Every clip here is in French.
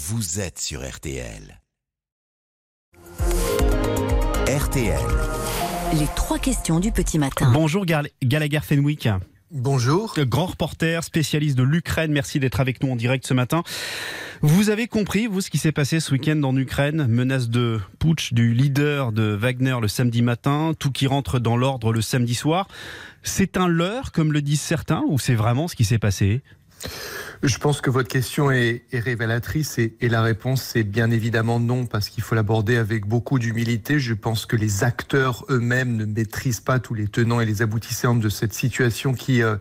vous êtes sur RTL. RTL. Les trois questions du petit matin. Bonjour Gal- Gallagher Fenwick, Bonjour. grand reporter, spécialiste de l'Ukraine. Merci d'être avec nous en direct ce matin. Vous avez compris, vous, ce qui s'est passé ce week-end en Ukraine? Menace de putsch du leader de Wagner le samedi matin, tout qui rentre dans l'ordre le samedi soir. C'est un leurre, comme le disent certains, ou c'est vraiment ce qui s'est passé? Je pense que votre question est, révélatrice et, la réponse c'est bien évidemment non parce qu'il faut l'aborder avec beaucoup d'humilité. Je pense que les acteurs eux-mêmes ne maîtrisent pas tous les tenants et les aboutissants de cette situation qui euh,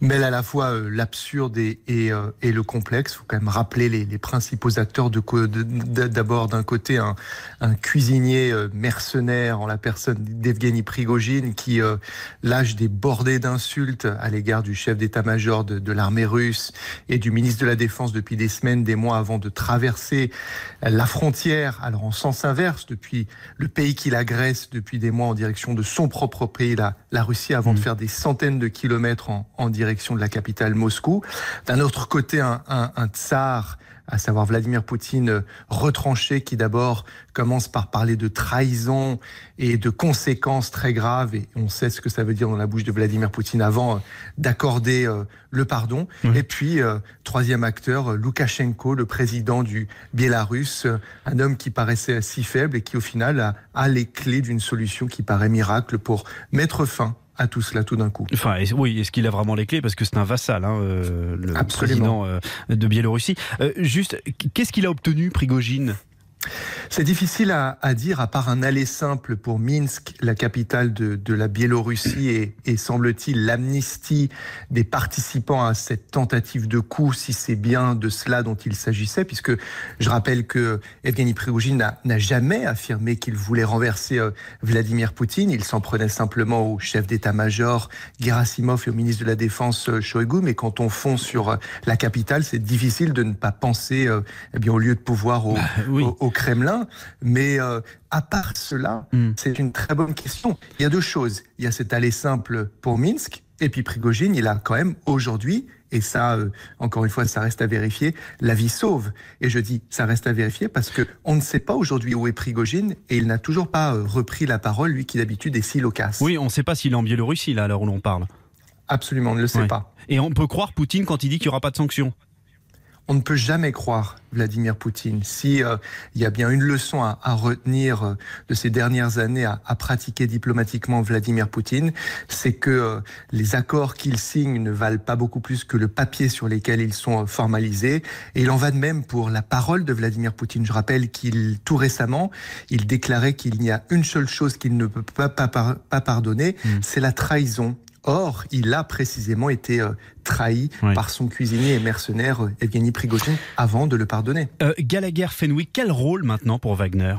mêle à la fois euh, l'absurde euh, et le complexe. Il faut quand même rappeler les, principaux acteurs de d'abord d'un côté un, cuisinier mercenaire en la personne d'Evgeny Prigogine qui lâche des bordées d'insultes à l'égard du chef d'état-major de l'armée russe et du ministre de la Défense depuis des semaines, des mois avant de traverser la frontière, alors en sens inverse, depuis le pays qui l'agresse depuis des mois en direction de son propre pays, la, la Russie, avant de faire des centaines de kilomètres en, en direction de la capitale Moscou. D'un autre côté, un, un, un tsar à savoir Vladimir Poutine euh, retranché, qui d'abord commence par parler de trahison et de conséquences très graves, et on sait ce que ça veut dire dans la bouche de Vladimir Poutine avant euh, d'accorder euh, le pardon. Et puis, troisième acteur, Loukachenko, le président du Biélarus, un homme qui paraissait si faible et qui au final a, a les clés d'une solution qui paraît miracle pour mettre fin à tout cela tout d'un coup. Enfin, oui, est-ce qu'il a vraiment les clés? Parce que c'est un vassal, hein, euh, le Absolument. président euh, de Biélorussie. Euh, juste, qu'est-ce qu'il a obtenu, Prigogine? C'est difficile à, à dire, à part un aller simple pour Minsk, la capitale de, de la Biélorussie, et, et semble-t-il l'amnistie des participants à cette tentative de coup, si c'est bien de cela dont il s'agissait, puisque je rappelle que Evgeny Prigogine n'a- jamais affirmé qu'il voulait renverser euh, Vladimir Poutine. Il s'en prenait simplement au chef d'état-major Gerasimov et au ministre de la Défense euh, Shoigu. Mais quand on fond sur euh, la capitale, c'est difficile de ne pas penser eh bien, au lieu de pouvoir au, oui. au, au Kremlin. Mais euh, à part cela, Hmm. c'est une très bonne question. Il y a deux choses. Il y a cet aller simple pour Minsk, et puis Prigogine, il a quand même aujourd'hui, et ça, euh, encore une fois, ça reste à vérifier, la vie sauve. Et je dis, ça reste à vérifier parce que on ne sait pas aujourd'hui où est Prigogine, et il n'a toujours pas euh, repris la parole, lui qui d'habitude est si loquace. Oui, on ne sait pas s'il est en Biélorussie, là, à l'heure où l'on parle. Absolument, on ne le sait Ouais. pas. Et on peut croire Poutine quand il dit qu'il n'y aura pas de sanctions. On ne peut jamais croire Vladimir Poutine. Si euh, il y a bien une leçon à, à retenir euh, de ces dernières années à, à pratiquer diplomatiquement Vladimir Poutine, c'est que euh, les accords qu'il signe ne valent pas beaucoup plus que le papier sur lesquels ils sont euh, formalisés. Et il en va de même pour la parole de Vladimir Poutine. Je rappelle qu'il tout récemment, il déclarait qu'il n'y a une seule chose qu'il ne peut pas, pas, par- pas pardonner, Mm. c'est la trahison. Or, il a précisément été euh, trahi Oui. par son cuisinier et mercenaire euh, Evgeny Prigogine avant de le pardonner. Euh, Gallagher Fenwick, quel rôle maintenant pour Wagner?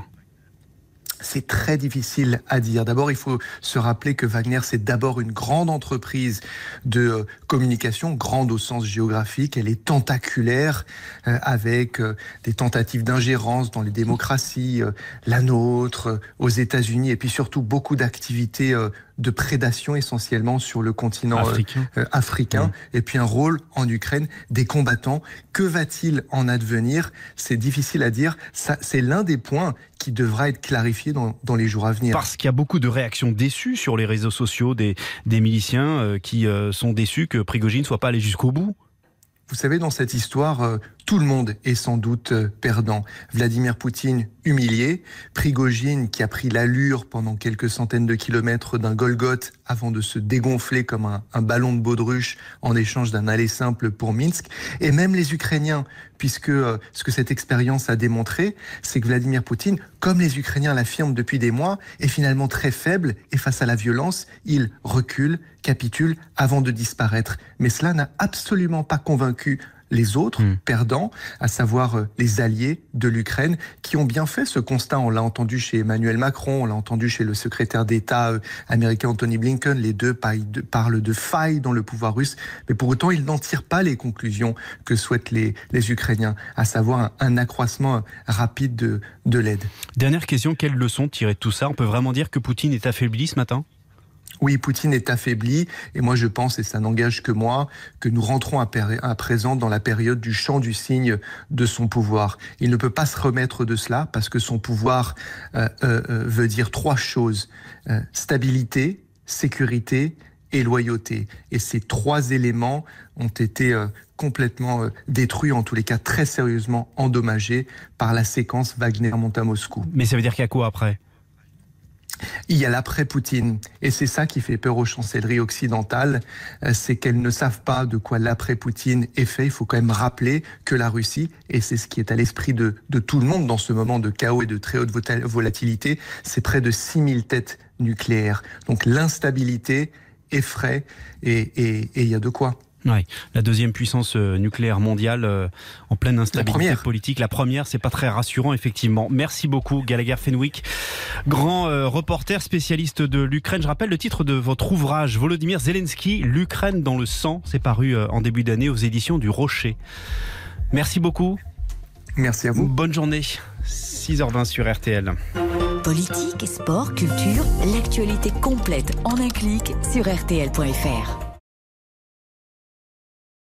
C'est très difficile à dire. D'abord, il faut se rappeler que Wagner, c'est d'abord une grande entreprise de euh, communication, grande au sens géographique. Elle est tentaculaire euh, avec euh, des tentatives d'ingérence dans les démocraties, euh, la nôtre, aux États-Unis, et puis surtout beaucoup d'activités de prédation essentiellement sur le continent euh, africain euh, africain, et puis un rôle en Ukraine des combattants. Que va-t-il en advenir? C'est difficile à dire. Ça, c'est l'un des points qui devra être clarifié dans, dans les jours à venir. Parce qu'il y a beaucoup de réactions déçues sur les réseaux sociaux des, des miliciens euh, qui euh, sont déçus que Prigogine soit pas allé jusqu'au bout. Vous savez, dans cette histoire, tout le monde est sans doute euh, perdant. Vladimir Poutine humilié, Prigogine qui a pris l'allure pendant quelques centaines de kilomètres d'un Golgoth avant de se dégonfler comme un, ballon de baudruche en échange d'un aller simple pour Minsk, et même les Ukrainiens, puisque euh, ce que cette expérience a démontré, c'est que Vladimir Poutine, comme les Ukrainiens l'affirment depuis des mois, est finalement très faible et face à la violence, il recule, capitule avant de disparaître. Mais cela n'a absolument pas convaincu les autres Mm. perdants, à savoir euh, les alliés de l'Ukraine, qui ont bien fait ce constat. On l'a entendu chez Emmanuel Macron, on l'a entendu chez le secrétaire d'État euh, américain Anthony Blinken. Les deux parlent de failles dans le pouvoir russe, mais pour autant, ils n'en tirent pas les conclusions que souhaitent les, les Ukrainiens, à savoir un, un accroissement rapide de, de l'aide. Dernière question, quelle leçon tirer de tout ça? On peut vraiment dire que Poutine est affaibli ce matin? Oui, Poutine est affaibli et moi je pense, et ça n'engage que moi, que nous rentrons à, présent dans la période du champ du signe de son pouvoir. Il ne peut pas se remettre de cela parce que son pouvoir euh, euh, euh, veut dire trois choses. stabilité, sécurité et loyauté. Et ces trois éléments ont été complètement détruits, en tous les cas très sérieusement endommagés par la séquence Wagner monte à Moscou. Mais ça veut dire qu'il y a quoi après? Il y a l'après-Poutine. Et c'est ça qui fait peur aux chancelleries occidentales, euh, c'est qu'elles ne savent pas de quoi l'après-Poutine est fait. Il faut quand même rappeler que la Russie, et c'est ce qui est à l'esprit de, tout le monde dans ce moment de chaos et de très haute volatilité, c'est près de 6000 têtes nucléaires. Donc l'instabilité effraie et il y a de quoi. Ouais, la deuxième puissance euh, nucléaire mondiale euh, en pleine instabilité politique. La première, c'est pas très rassurant effectivement. Merci beaucoup Gallagher Fenwick, grand euh, reporter spécialiste de l'Ukraine. Je rappelle le titre de votre ouvrage Volodymyr Zelensky, l'Ukraine dans le sang. C'est paru en début d'année aux éditions du Rocher. Merci beaucoup. Merci à vous. Bonne journée. 6h20 sur RTL. Politique, sport, culture, l'actualité complète en un clic sur rtl.fr.